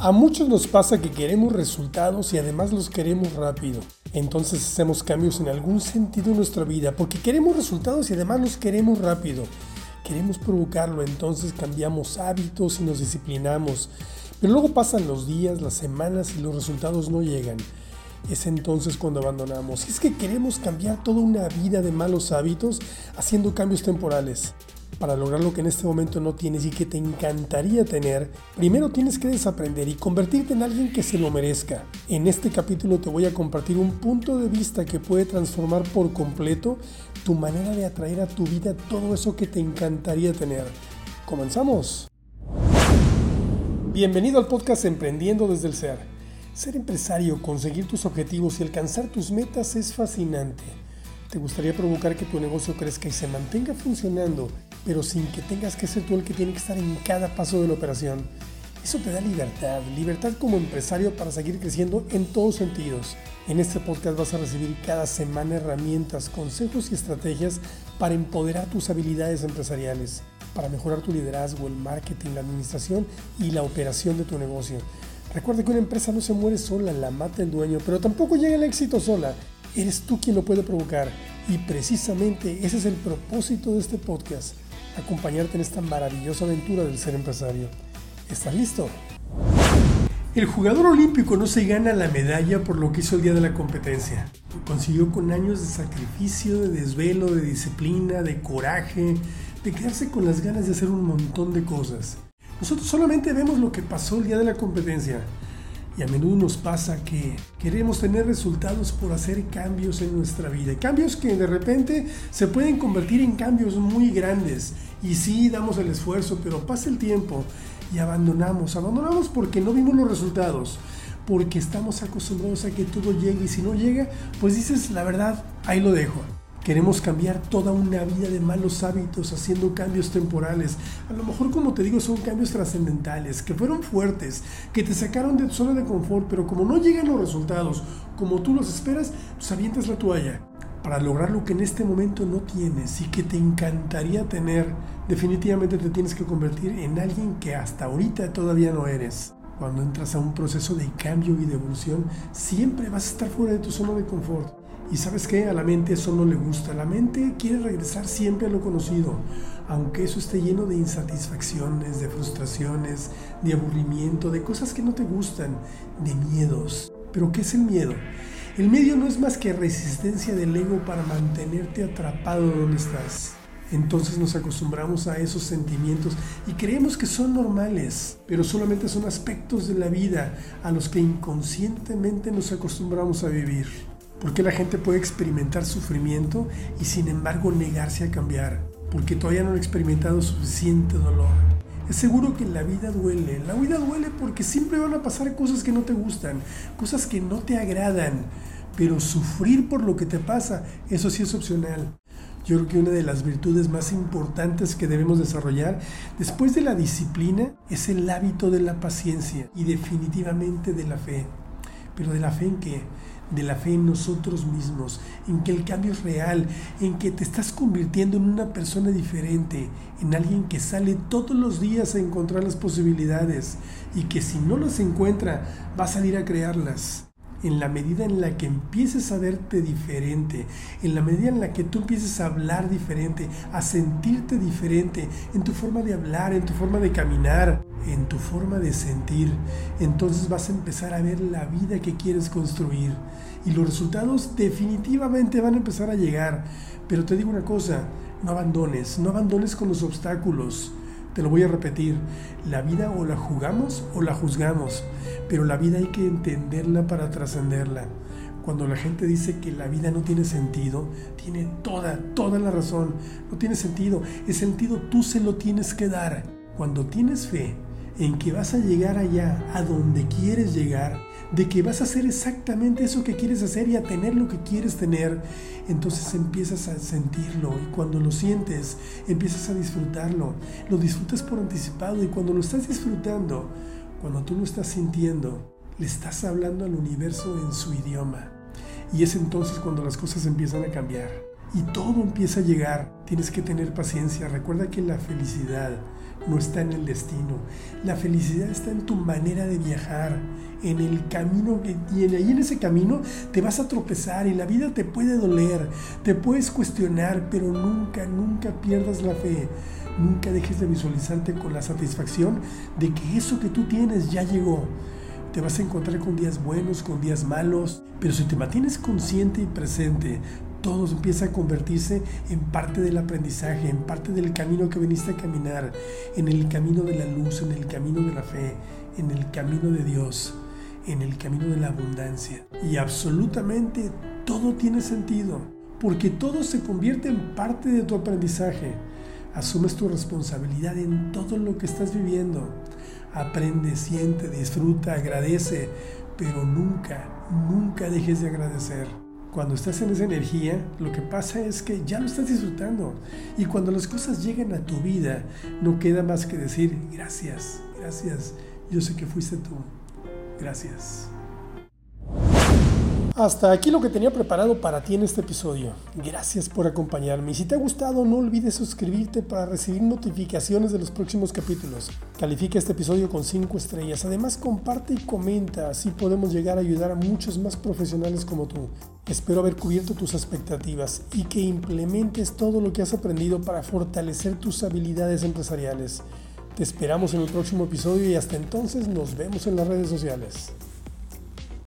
A muchos nos pasa que queremos resultados y además los queremos rápido. Entonces hacemos cambios en algún sentido en nuestra vida porque queremos resultados y además los queremos rápido. Queremos provocarlo, entonces cambiamos hábitos y nos disciplinamos. Pero luego pasan los días, las semanas y los resultados no llegan. Es entonces cuando abandonamos. Y es que queremos cambiar toda una vida de malos hábitos haciendo cambios temporales. Para lograr lo que en este momento no tienes y que te encantaría tener, primero tienes que desaprender y convertirte en alguien que se lo merezca. En este capítulo te voy a compartir un punto de vista que puede transformar por completo tu manera de atraer a tu vida todo eso que te encantaría tener. ¿Comenzamos? Bienvenido al podcast Emprendiendo desde el Ser. Ser empresario, conseguir tus objetivos y alcanzar tus metas es fascinante. ¿Te gustaría provocar que tu negocio crezca y se mantenga funcionando pero sin que tengas que ser tú el que tiene que estar en cada paso de la operación. Eso te da libertad, libertad como empresario para seguir creciendo en todos sentidos. En este podcast vas a recibir cada semana herramientas, consejos y estrategias para empoderar tus habilidades empresariales, para mejorar tu liderazgo, el marketing, la administración y la operación de tu negocio. Recuerda que una empresa no se muere sola, la mata el dueño, pero tampoco llega el éxito sola. Eres tú quien lo puede provocar. Y precisamente ese es el propósito de este podcast acompañarte en esta maravillosa aventura del ser empresario. ¿Estás listo? El jugador olímpico no se gana la medalla por lo que hizo el día de la competencia. Lo consiguió con años de sacrificio, de desvelo, de disciplina, de coraje, de quedarse con las ganas de hacer un montón de cosas. Nosotros solamente vemos lo que pasó el día de la competencia, y a menudo nos pasa que queremos tener resultados por hacer cambios en nuestra vida. Cambios que de repente se pueden convertir en cambios muy grandes. Y sí, damos el esfuerzo, pero pasa el tiempo y abandonamos. Abandonamos porque no vimos los resultados. Porque estamos acostumbrados a que todo llegue y si no llega, pues dices la verdad, ahí lo dejo. Queremos cambiar toda una vida de malos hábitos haciendo cambios temporales. A lo mejor, como te digo, son cambios trascendentales, que fueron fuertes, que te sacaron de tu zona de confort, pero como no llegan los resultados como tú los esperas, pues avientas la toalla. Para lograr lo que en este momento no tienes y que te encantaría tener, definitivamente te tienes que convertir en alguien que hasta ahorita todavía no eres. Cuando entras a un proceso de cambio y de evolución, siempre vas a estar fuera de tu zona de confort. Y sabes qué, a la mente eso no le gusta. La mente quiere regresar siempre a lo conocido, aunque eso esté lleno de insatisfacciones, de frustraciones, de aburrimiento, de cosas que no te gustan, de miedos. Pero ¿qué es el miedo? El miedo no es más que resistencia del ego para mantenerte atrapado donde estás. Entonces nos acostumbramos a esos sentimientos y creemos que son normales, pero solamente son aspectos de la vida a los que inconscientemente nos acostumbramos a vivir. ¿Por la gente puede experimentar sufrimiento y sin embargo negarse a cambiar? Porque todavía no han experimentado suficiente dolor. Es seguro que la vida duele. La vida duele porque siempre van a pasar cosas que no te gustan, cosas que no te agradan. Pero sufrir por lo que te pasa, eso sí es opcional. Yo creo que una de las virtudes más importantes que debemos desarrollar después de la disciplina es el hábito de la paciencia y definitivamente de la fe. Pero de la fe en qué? De la fe en nosotros mismos, en que el cambio es real, en que te estás convirtiendo en una persona diferente, en alguien que sale todos los días a encontrar las posibilidades y que si no las encuentra va a salir a crearlas. En la medida en la que empieces a verte diferente, en la medida en la que tú empieces a hablar diferente, a sentirte diferente, en tu forma de hablar, en tu forma de caminar, en tu forma de sentir, entonces vas a empezar a ver la vida que quieres construir. Y los resultados definitivamente van a empezar a llegar. Pero te digo una cosa, no abandones, no abandones con los obstáculos. Te lo voy a repetir, la vida o la jugamos o la juzgamos, pero la vida hay que entenderla para trascenderla. Cuando la gente dice que la vida no tiene sentido, tiene toda, toda la razón. No tiene sentido. El sentido tú se lo tienes que dar. Cuando tienes fe en que vas a llegar allá, a donde quieres llegar, de que vas a hacer exactamente eso que quieres hacer y a tener lo que quieres tener, entonces empiezas a sentirlo y cuando lo sientes, empiezas a disfrutarlo. Lo disfrutas por anticipado y cuando lo estás disfrutando, cuando tú lo estás sintiendo, le estás hablando al universo en su idioma. Y es entonces cuando las cosas empiezan a cambiar y todo empieza a llegar. Tienes que tener paciencia. Recuerda que la felicidad no está en el destino. La felicidad está en tu manera de viajar, en el camino que. Y en ese camino te vas a tropezar y la vida te puede doler, te puedes cuestionar, pero nunca, nunca pierdas la fe. Nunca dejes de visualizarte con la satisfacción de que eso que tú tienes ya llegó. Te vas a encontrar con días buenos, con días malos, pero si te mantienes consciente y presente, todo empieza a convertirse en parte del aprendizaje, en parte del camino que viniste a caminar, en el camino de la luz, en el camino de la fe, en el camino de Dios, en el camino de la abundancia. Y absolutamente todo tiene sentido, porque todo se convierte en parte de tu aprendizaje. Asumes tu responsabilidad en todo lo que estás viviendo. Aprende, siente, disfruta, agradece, pero nunca, nunca dejes de agradecer. Cuando estás en esa energía, lo que pasa es que ya lo estás disfrutando. Y cuando las cosas llegan a tu vida, no queda más que decir gracias, gracias. Yo sé que fuiste tú. Gracias. Hasta aquí lo que tenía preparado para ti en este episodio. Gracias por acompañarme y si te ha gustado no olvides suscribirte para recibir notificaciones de los próximos capítulos. Califica este episodio con 5 estrellas. Además comparte y comenta, así podemos llegar a ayudar a muchos más profesionales como tú. Espero haber cubierto tus expectativas y que implementes todo lo que has aprendido para fortalecer tus habilidades empresariales. Te esperamos en el próximo episodio y hasta entonces nos vemos en las redes sociales.